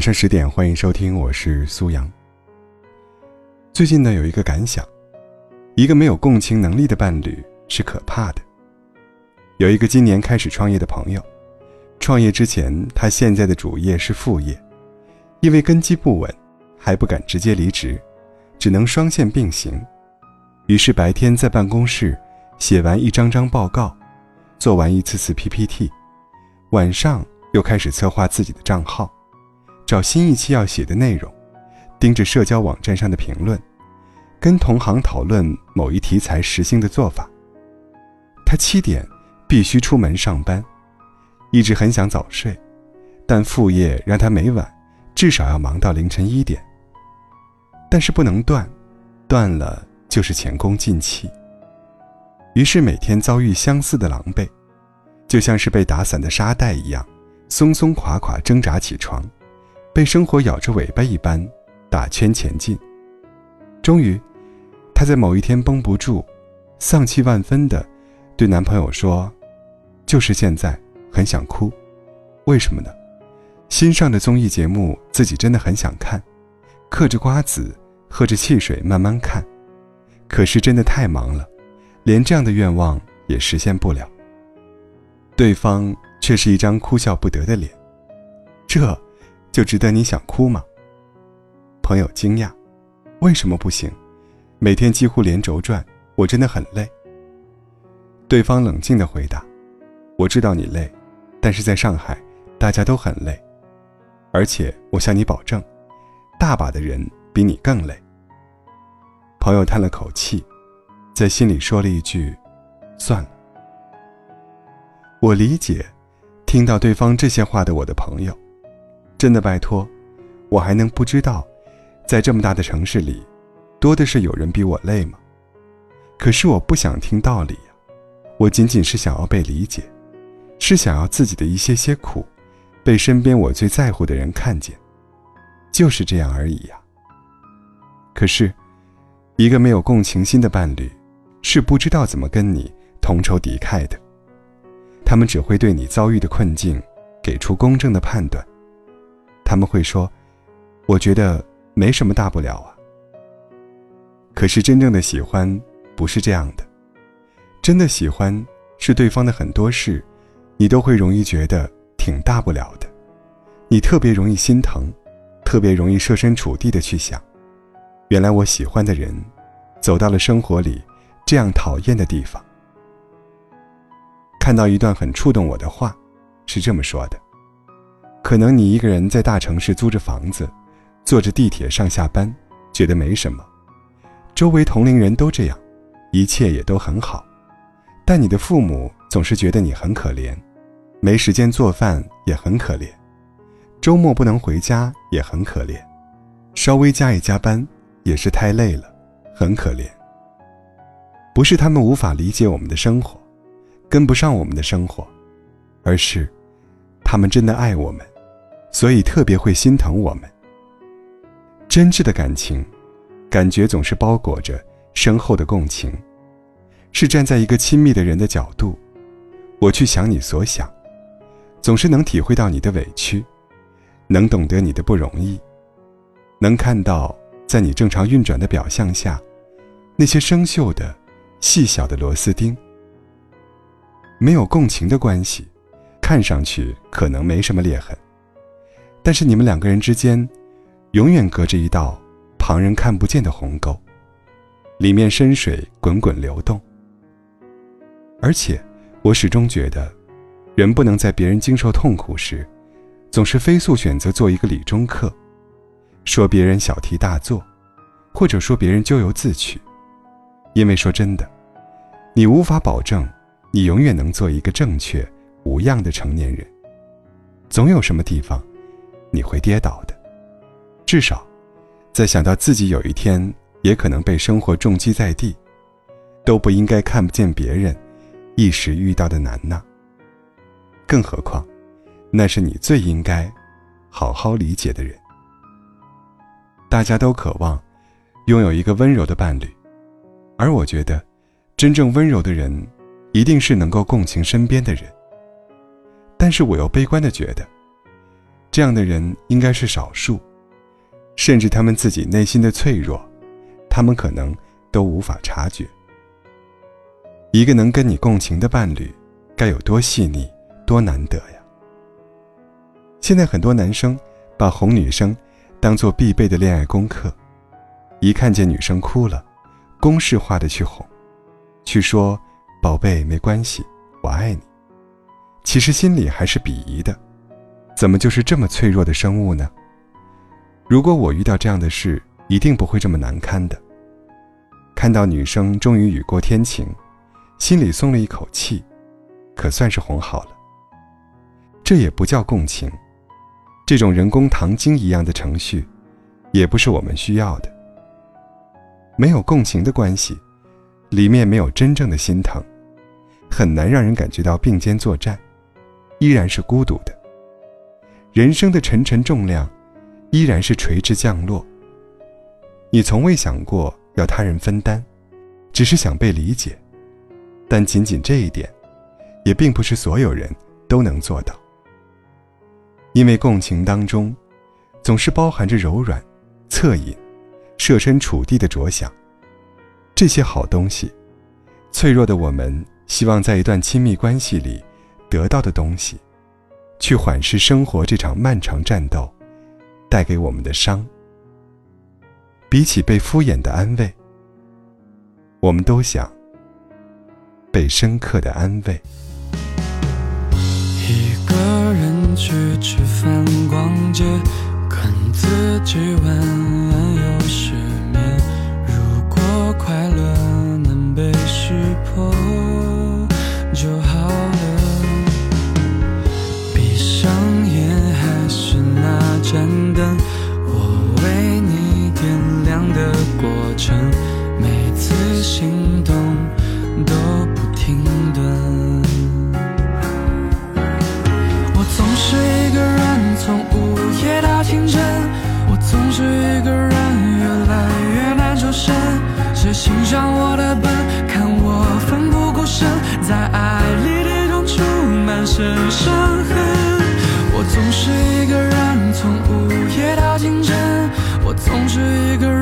晚上十点，欢迎收听，我是苏阳。最近呢，有一个感想：一个没有共情能力的伴侣是可怕的。有一个今年开始创业的朋友，创业之前，他现在的主业是副业，因为根基不稳，还不敢直接离职，只能双线并行。于是白天在办公室写完一张张报告，做完一次次 PPT，晚上又开始策划自己的账号。找新一期要写的内容，盯着社交网站上的评论，跟同行讨论某一题材实行的做法。他七点必须出门上班，一直很想早睡，但副业让他每晚至少要忙到凌晨一点。但是不能断，断了就是前功尽弃。于是每天遭遇相似的狼狈，就像是被打散的沙袋一样，松松垮垮挣扎起床。被生活咬着尾巴一般打圈前进，终于，她在某一天绷不住，丧气万分的对男朋友说：“就是现在，很想哭。为什么呢？新上的综艺节目自己真的很想看，嗑着瓜子，喝着汽水慢慢看。可是真的太忙了，连这样的愿望也实现不了。对方却是一张哭笑不得的脸，这。”就值得你想哭吗？朋友惊讶，为什么不行？每天几乎连轴转，我真的很累。对方冷静的回答：“我知道你累，但是在上海，大家都很累，而且我向你保证，大把的人比你更累。”朋友叹了口气，在心里说了一句：“算了。”我理解，听到对方这些话的我的朋友。真的拜托，我还能不知道，在这么大的城市里，多的是有人比我累吗？可是我不想听道理呀，我仅仅是想要被理解，是想要自己的一些些苦，被身边我最在乎的人看见，就是这样而已呀。可是，一个没有共情心的伴侣，是不知道怎么跟你同仇敌忾的，他们只会对你遭遇的困境，给出公正的判断。他们会说：“我觉得没什么大不了啊。”可是真正的喜欢不是这样的，真的喜欢是对方的很多事，你都会容易觉得挺大不了的，你特别容易心疼，特别容易设身处地的去想，原来我喜欢的人，走到了生活里这样讨厌的地方。看到一段很触动我的话，是这么说的。可能你一个人在大城市租着房子，坐着地铁上下班，觉得没什么。周围同龄人都这样，一切也都很好。但你的父母总是觉得你很可怜，没时间做饭也很可怜，周末不能回家也很可怜，稍微加一加班也是太累了，很可怜。不是他们无法理解我们的生活，跟不上我们的生活，而是，他们真的爱我们。所以特别会心疼我们。真挚的感情，感觉总是包裹着深厚的共情，是站在一个亲密的人的角度，我去想你所想，总是能体会到你的委屈，能懂得你的不容易，能看到在你正常运转的表象下，那些生锈的、细小的螺丝钉。没有共情的关系，看上去可能没什么裂痕。但是你们两个人之间，永远隔着一道旁人看不见的鸿沟，里面深水滚滚流动。而且，我始终觉得，人不能在别人经受痛苦时，总是飞速选择做一个理中客，说别人小题大做，或者说别人咎由自取。因为说真的，你无法保证你永远能做一个正确无恙的成年人，总有什么地方。会跌倒的，至少，在想到自己有一天也可能被生活重击在地，都不应该看不见别人一时遇到的难呐。更何况，那是你最应该好好理解的人。大家都渴望拥有一个温柔的伴侣，而我觉得，真正温柔的人，一定是能够共情身边的人。但是我又悲观的觉得。这样的人应该是少数，甚至他们自己内心的脆弱，他们可能都无法察觉。一个能跟你共情的伴侣，该有多细腻，多难得呀！现在很多男生把哄女生当做必备的恋爱功课，一看见女生哭了，公式化的去哄，去说“宝贝，没关系，我爱你”，其实心里还是鄙夷的。怎么就是这么脆弱的生物呢？如果我遇到这样的事，一定不会这么难堪的。看到女生终于雨过天晴，心里松了一口气，可算是哄好了。这也不叫共情，这种人工糖精一样的程序，也不是我们需要的。没有共情的关系，里面没有真正的心疼，很难让人感觉到并肩作战，依然是孤独的。人生的沉沉重量，依然是垂直降落。你从未想过要他人分担，只是想被理解，但仅仅这一点，也并不是所有人都能做到。因为共情当中，总是包含着柔软、恻隐、设身处地的着想，这些好东西。脆弱的我们，希望在一段亲密关系里得到的东西。去缓释生活这场漫长战斗带给我们的伤。比起被敷衍的安慰，我们都想被深刻的安慰。一个人去吃饭、逛街，跟自己玩 done 是一个人。